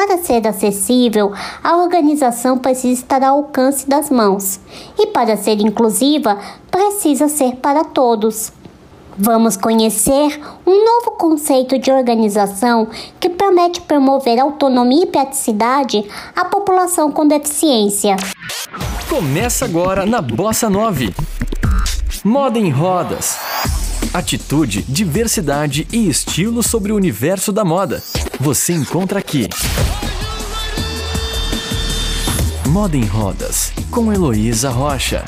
Para ser acessível, a organização precisa estar ao alcance das mãos. E para ser inclusiva, precisa ser para todos. Vamos conhecer um novo conceito de organização que promete promover autonomia e praticidade à população com deficiência. Começa agora na Bossa 9. Moda em rodas. Atitude, diversidade e estilo sobre o universo da moda. Você encontra aqui. Moda em Rodas, com Heloísa Rocha.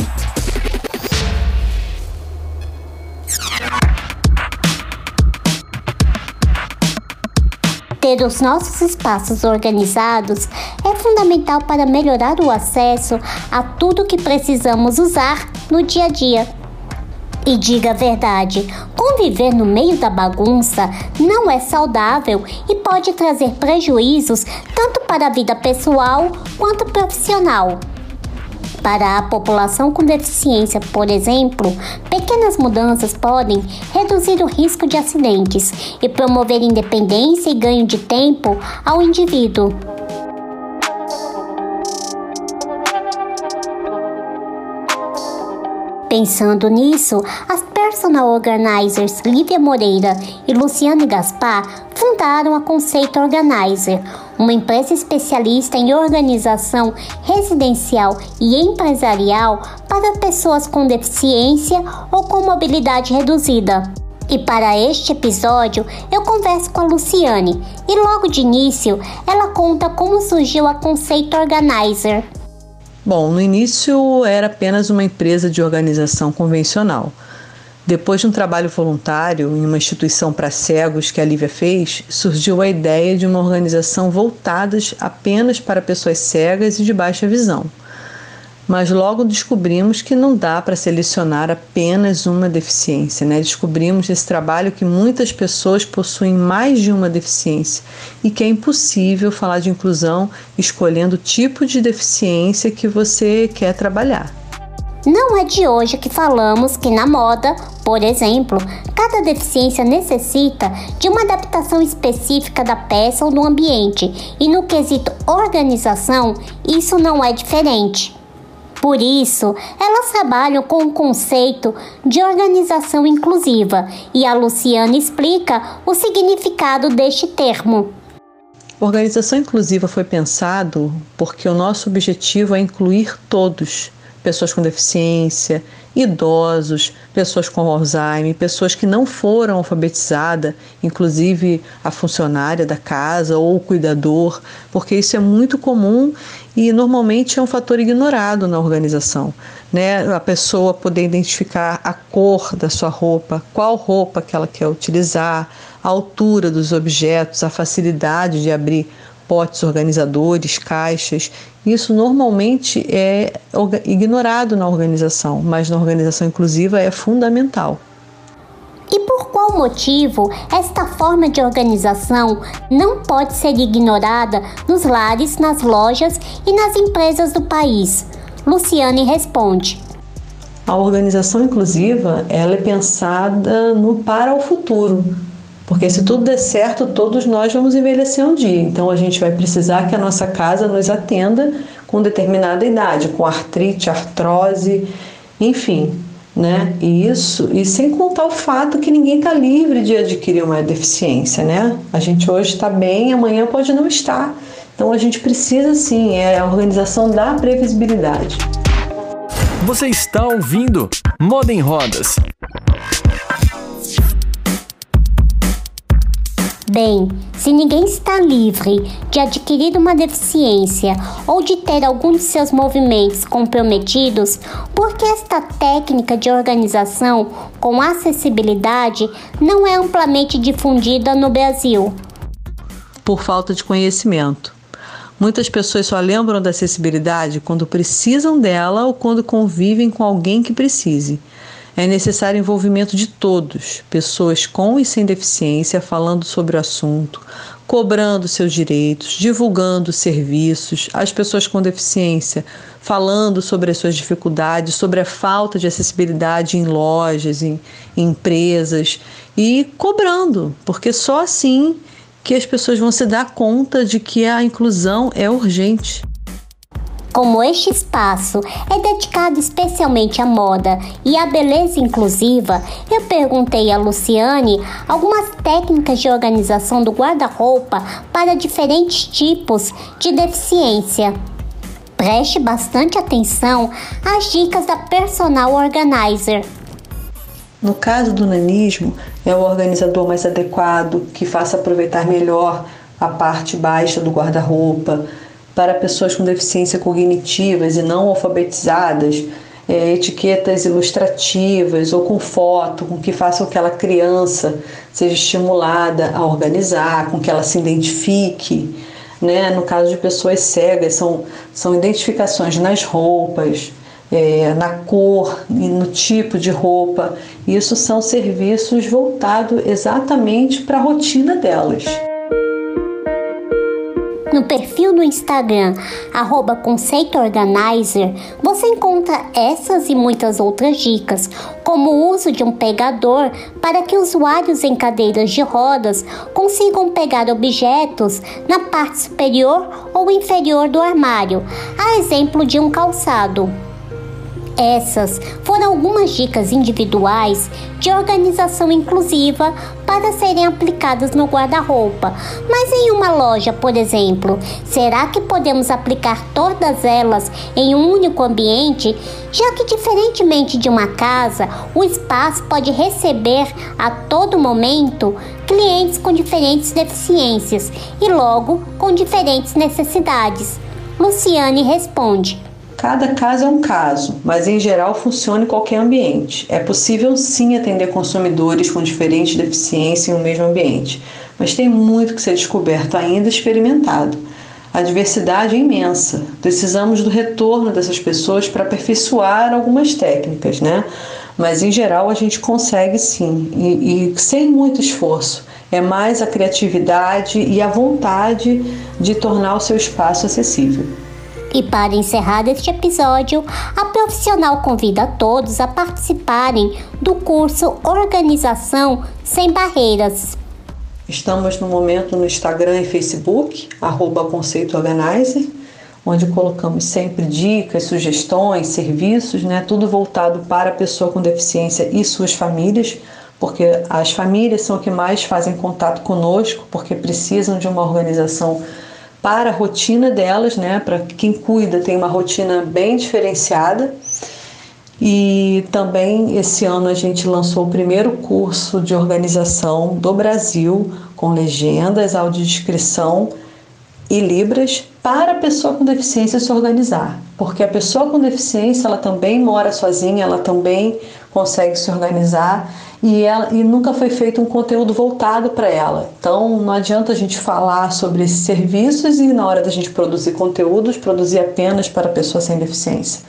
Ter os nossos espaços organizados é fundamental para melhorar o acesso a tudo que precisamos usar no dia a dia. E diga a verdade, conviver no meio da bagunça não é saudável e pode trazer prejuízos tanto para a vida pessoal quanto profissional. Para a população com deficiência, por exemplo, pequenas mudanças podem reduzir o risco de acidentes e promover independência e ganho de tempo ao indivíduo. Pensando nisso, as personal organizers Lívia Moreira e Luciane Gaspar fundaram a Conceito Organizer, uma empresa especialista em organização residencial e empresarial para pessoas com deficiência ou com mobilidade reduzida. E para este episódio, eu converso com a Luciane e logo de início ela conta como surgiu a Conceito Organizer. Bom, no início era apenas uma empresa de organização convencional. Depois de um trabalho voluntário em uma instituição para cegos que a Lívia fez, surgiu a ideia de uma organização voltada apenas para pessoas cegas e de baixa visão mas logo descobrimos que não dá para selecionar apenas uma deficiência. Né? Descobrimos nesse trabalho que muitas pessoas possuem mais de uma deficiência e que é impossível falar de inclusão escolhendo o tipo de deficiência que você quer trabalhar. Não é de hoje que falamos que na moda, por exemplo, cada deficiência necessita de uma adaptação específica da peça ou do ambiente, e no quesito organização, isso não é diferente. Por isso, elas trabalham com o conceito de organização inclusiva e a Luciana explica o significado deste termo. Organização inclusiva foi pensado porque o nosso objetivo é incluir todos, pessoas com deficiência, idosos, pessoas com Alzheimer, pessoas que não foram alfabetizadas, inclusive a funcionária da casa ou o cuidador, porque isso é muito comum e normalmente é um fator ignorado na organização. Né? A pessoa poder identificar a cor da sua roupa, qual roupa que ela quer utilizar, a altura dos objetos, a facilidade de abrir potes organizadores, caixas. Isso normalmente é ignorado na organização, mas na organização inclusiva é fundamental. E por qual motivo esta forma de organização não pode ser ignorada nos lares, nas lojas e nas empresas do país? Luciane responde. A organização inclusiva ela é pensada no para o futuro, porque se tudo der certo, todos nós vamos envelhecer um dia. Então a gente vai precisar que a nossa casa nos atenda com determinada idade, com artrite, artrose, enfim, né? E isso, e sem contar o fato que ninguém está livre de adquirir uma deficiência, né? A gente hoje está bem, amanhã pode não estar. Então a gente precisa sim, é a organização da previsibilidade. Você está ouvindo Moda em Rodas. Bem, se ninguém está livre de adquirir uma deficiência ou de ter algum de seus movimentos comprometidos, por que esta técnica de organização com acessibilidade não é amplamente difundida no Brasil? Por falta de conhecimento. Muitas pessoas só lembram da acessibilidade quando precisam dela ou quando convivem com alguém que precise. É necessário envolvimento de todos, pessoas com e sem deficiência, falando sobre o assunto, cobrando seus direitos, divulgando serviços, as pessoas com deficiência falando sobre as suas dificuldades, sobre a falta de acessibilidade em lojas, em, em empresas e cobrando, porque só assim que as pessoas vão se dar conta de que a inclusão é urgente. Como este espaço é dedicado especialmente à moda e à beleza inclusiva, eu perguntei a Luciane algumas técnicas de organização do guarda-roupa para diferentes tipos de deficiência. Preste bastante atenção às dicas da personal organizer. No caso do nanismo, é o organizador mais adequado que faça aproveitar melhor a parte baixa do guarda-roupa, para pessoas com deficiência cognitivas e não alfabetizadas, é, etiquetas ilustrativas ou com foto, com que façam que aquela criança seja estimulada a organizar, com que ela se identifique. Né? No caso de pessoas cegas, são, são identificações nas roupas, é, na cor e no tipo de roupa. Isso são serviços voltados exatamente para a rotina delas. No perfil do Instagram, arroba Conceito Organizer, você encontra essas e muitas outras dicas, como o uso de um pegador para que usuários em cadeiras de rodas consigam pegar objetos na parte superior ou inferior do armário, a exemplo de um calçado. Essas foram algumas dicas individuais de organização inclusiva para serem aplicadas no guarda-roupa. Mas em uma loja, por exemplo, será que podemos aplicar todas elas em um único ambiente? Já que, diferentemente de uma casa, o espaço pode receber a todo momento clientes com diferentes deficiências e, logo, com diferentes necessidades. Luciane responde. Cada caso é um caso, mas em geral funciona em qualquer ambiente. É possível sim atender consumidores com diferentes deficiências em um mesmo ambiente, mas tem muito que ser descoberto ainda e experimentado. A diversidade é imensa. Precisamos do retorno dessas pessoas para aperfeiçoar algumas técnicas, né? Mas em geral a gente consegue sim, e, e sem muito esforço. É mais a criatividade e a vontade de tornar o seu espaço acessível. E para encerrar este episódio, a profissional convida a todos a participarem do curso Organização Sem Barreiras. Estamos no momento no Instagram e Facebook, arroba Conceito Organizer, onde colocamos sempre dicas, sugestões, serviços, né? tudo voltado para a pessoa com deficiência e suas famílias, porque as famílias são que mais fazem contato conosco, porque precisam de uma organização para a rotina delas, né? Para quem cuida tem uma rotina bem diferenciada. E também esse ano a gente lançou o primeiro curso de organização do Brasil com legendas, audiodescrição e libras para a pessoa com deficiência se organizar, porque a pessoa com deficiência ela também mora sozinha, ela também consegue se organizar e, ela, e nunca foi feito um conteúdo voltado para ela. Então não adianta a gente falar sobre esses serviços e na hora da gente produzir conteúdos, produzir apenas para pessoas sem deficiência.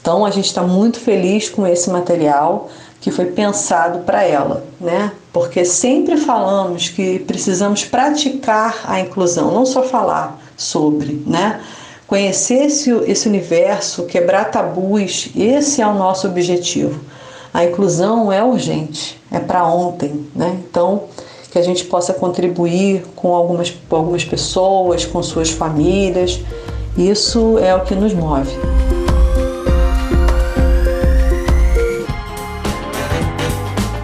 Então a gente está muito feliz com esse material que foi pensado para ela, né? Porque sempre falamos que precisamos praticar a inclusão, não só falar sobre, né? Conhecer esse, esse universo, quebrar tabus, esse é o nosso objetivo a inclusão é urgente, é para ontem, né? Então, que a gente possa contribuir com algumas, com algumas pessoas, com suas famílias, isso é o que nos move.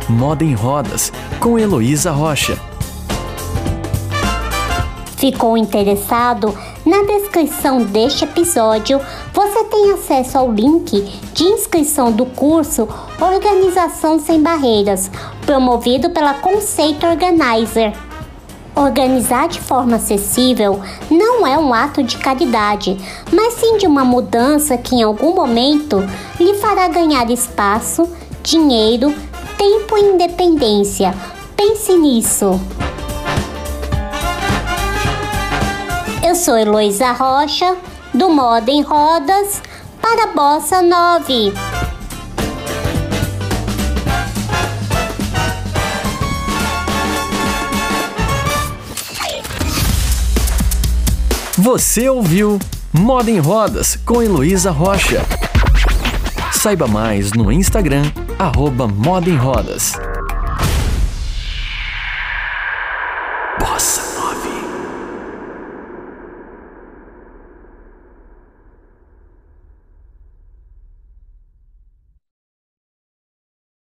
Moda em Rodas, com Heloísa Rocha. Ficou interessado? Na descrição deste episódio, você tem acesso ao link de inscrição do curso Organização Sem Barreiras, promovido pela Conceito Organizer. Organizar de forma acessível não é um ato de caridade, mas sim de uma mudança que em algum momento lhe fará ganhar espaço, dinheiro, tempo e independência. Pense nisso. Sou Heloísa Rocha, do Moda em Rodas, para Bossa 9. Você ouviu Moda em Rodas com Heloísa Rocha. Saiba mais no Instagram, arroba Moda em Rodas.